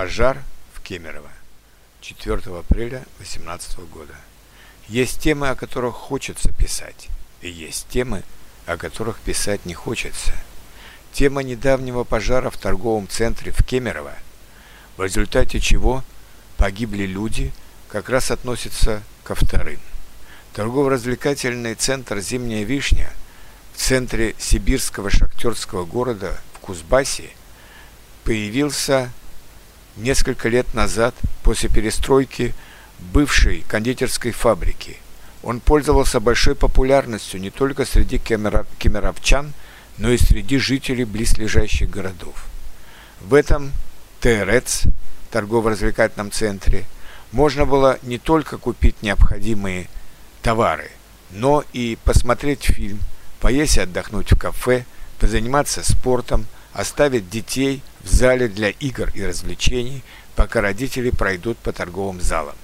Пожар в Кемерово. 4 апреля 2018 года. Есть темы, о которых хочется писать, и есть темы, о которых писать не хочется. Тема недавнего пожара в торговом центре в Кемерово, в результате чего погибли люди, как раз относится ко вторым. Торгово-развлекательный центр «Зимняя вишня» в центре сибирского шахтерского города в Кузбассе появился несколько лет назад, после перестройки бывшей кондитерской фабрики. Он пользовался большой популярностью не только среди кемеровчан, но и среди жителей близлежащих городов. В этом ТРЦ, торгово-развлекательном центре, можно было не только купить необходимые товары, но и посмотреть фильм, поесть и отдохнуть в кафе, позаниматься спортом, оставить детей в зале для игр и развлечений, пока родители пройдут по торговым залам.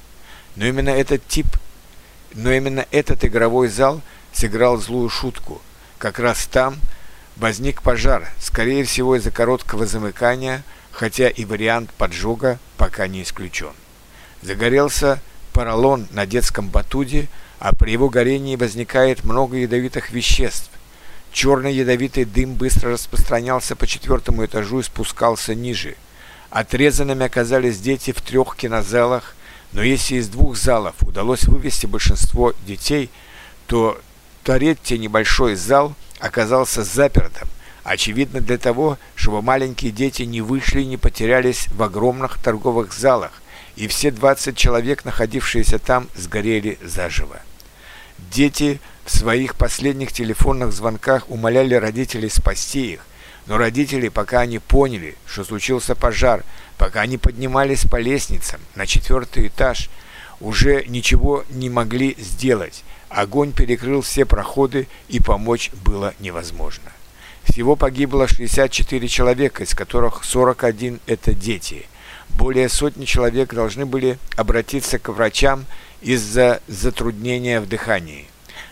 Но именно этот тип, но именно этот игровой зал сыграл злую шутку. Как раз там возник пожар, скорее всего из-за короткого замыкания, хотя и вариант поджога пока не исключен. Загорелся поролон на детском батуде, а при его горении возникает много ядовитых веществ, Черный ядовитый дым быстро распространялся по четвертому этажу и спускался ниже. Отрезанными оказались дети в трех кинозалах, но если из двух залов удалось вывести большинство детей, то третий небольшой зал оказался запертым, очевидно для того, чтобы маленькие дети не вышли и не потерялись в огромных торговых залах, и все 20 человек, находившиеся там, сгорели заживо. Дети в своих последних телефонных звонках умоляли родителей спасти их, но родители, пока они поняли, что случился пожар, пока они поднимались по лестницам на четвертый этаж, уже ничего не могли сделать. Огонь перекрыл все проходы, и помочь было невозможно. Всего погибло 64 человека, из которых 41 – это дети. Более сотни человек должны были обратиться к врачам из-за затруднения в дыхании.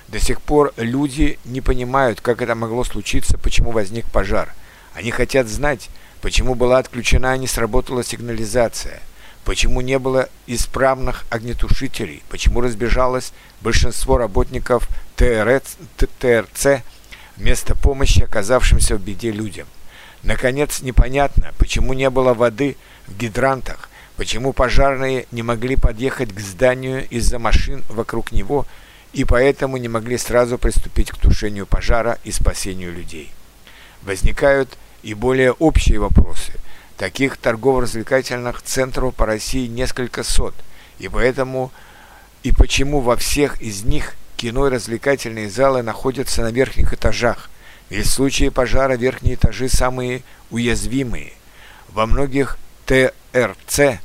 До сих пор люди не понимают, как это могло случиться, почему возник пожар. Они хотят знать, почему была отключена и не сработала сигнализация, почему не было исправных огнетушителей, почему разбежалось большинство работников ТРЦ, ТРЦ вместо помощи оказавшимся в беде людям. Наконец, непонятно, почему не было воды в гидрантах, почему пожарные не могли подъехать к зданию из-за машин вокруг него и поэтому не могли сразу приступить к тушению пожара и спасению людей. Возникают и более общие вопросы. Таких торгово-развлекательных центров по России несколько сот, и поэтому и почему во всех из них кино и развлекательные залы находятся на верхних этажах, ведь в случае пожара верхние этажи самые уязвимые. Во многих ТРЦ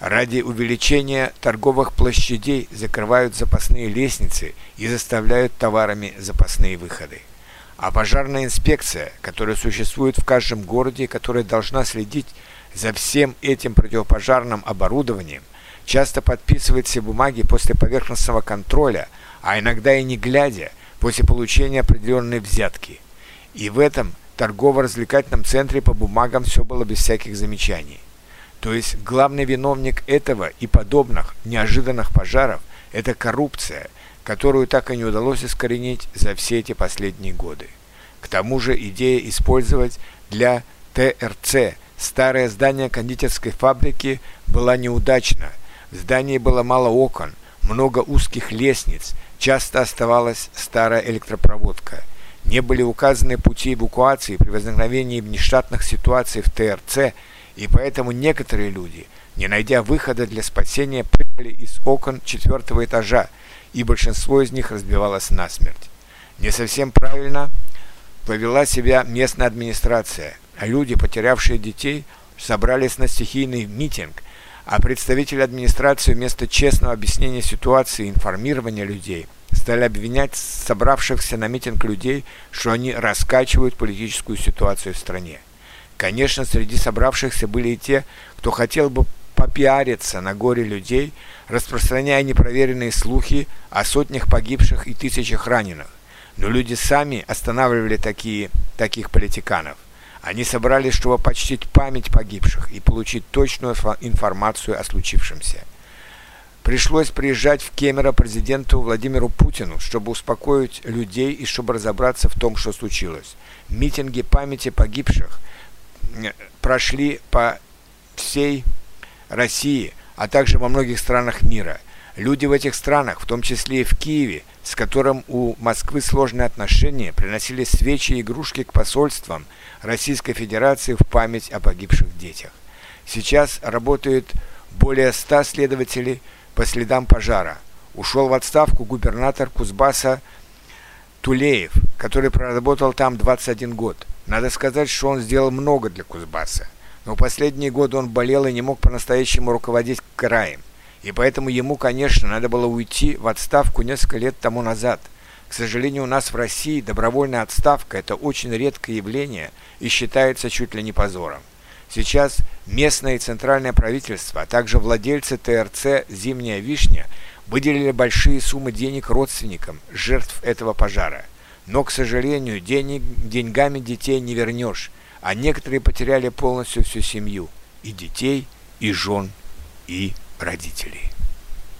Ради увеличения торговых площадей закрывают запасные лестницы и заставляют товарами запасные выходы. А пожарная инспекция, которая существует в каждом городе, которая должна следить за всем этим противопожарным оборудованием, часто подписывает все бумаги после поверхностного контроля, а иногда и не глядя, после получения определенной взятки. И в этом торгово-развлекательном центре по бумагам все было без всяких замечаний. То есть главный виновник этого и подобных неожиданных пожаров – это коррупция, которую так и не удалось искоренить за все эти последние годы. К тому же идея использовать для ТРЦ старое здание кондитерской фабрики была неудачна. В здании было мало окон, много узких лестниц, часто оставалась старая электропроводка. Не были указаны пути эвакуации при возникновении внештатных ситуаций в ТРЦ – и поэтому некоторые люди, не найдя выхода для спасения, прыгали из окон четвертого этажа, и большинство из них разбивалось насмерть. Не совсем правильно повела себя местная администрация, а люди, потерявшие детей, собрались на стихийный митинг, а представители администрации вместо честного объяснения ситуации и информирования людей стали обвинять собравшихся на митинг людей, что они раскачивают политическую ситуацию в стране. Конечно, среди собравшихся были и те, кто хотел бы попиариться на горе людей, распространяя непроверенные слухи о сотнях погибших и тысячах раненых. Но люди сами останавливали такие, таких политиканов. Они собрались, чтобы почтить память погибших и получить точную информацию о случившемся. Пришлось приезжать в Кемерово президенту Владимиру Путину, чтобы успокоить людей и чтобы разобраться в том, что случилось. Митинги памяти погибших прошли по всей России, а также во многих странах мира. Люди в этих странах, в том числе и в Киеве, с которым у Москвы сложные отношения, приносили свечи и игрушки к посольствам Российской Федерации в память о погибших детях. Сейчас работает более ста следователей по следам пожара. Ушел в отставку губернатор Кузбасса Тулеев, который проработал там 21 год. Надо сказать, что он сделал много для Кузбасса. Но последние годы он болел и не мог по-настоящему руководить краем. И поэтому ему, конечно, надо было уйти в отставку несколько лет тому назад. К сожалению, у нас в России добровольная отставка – это очень редкое явление и считается чуть ли не позором. Сейчас местное и центральное правительство, а также владельцы ТРЦ «Зимняя вишня» выделили большие суммы денег родственникам жертв этого пожара. Но, к сожалению, денег, деньгами детей не вернешь, а некоторые потеряли полностью всю семью – и детей, и жен, и родителей.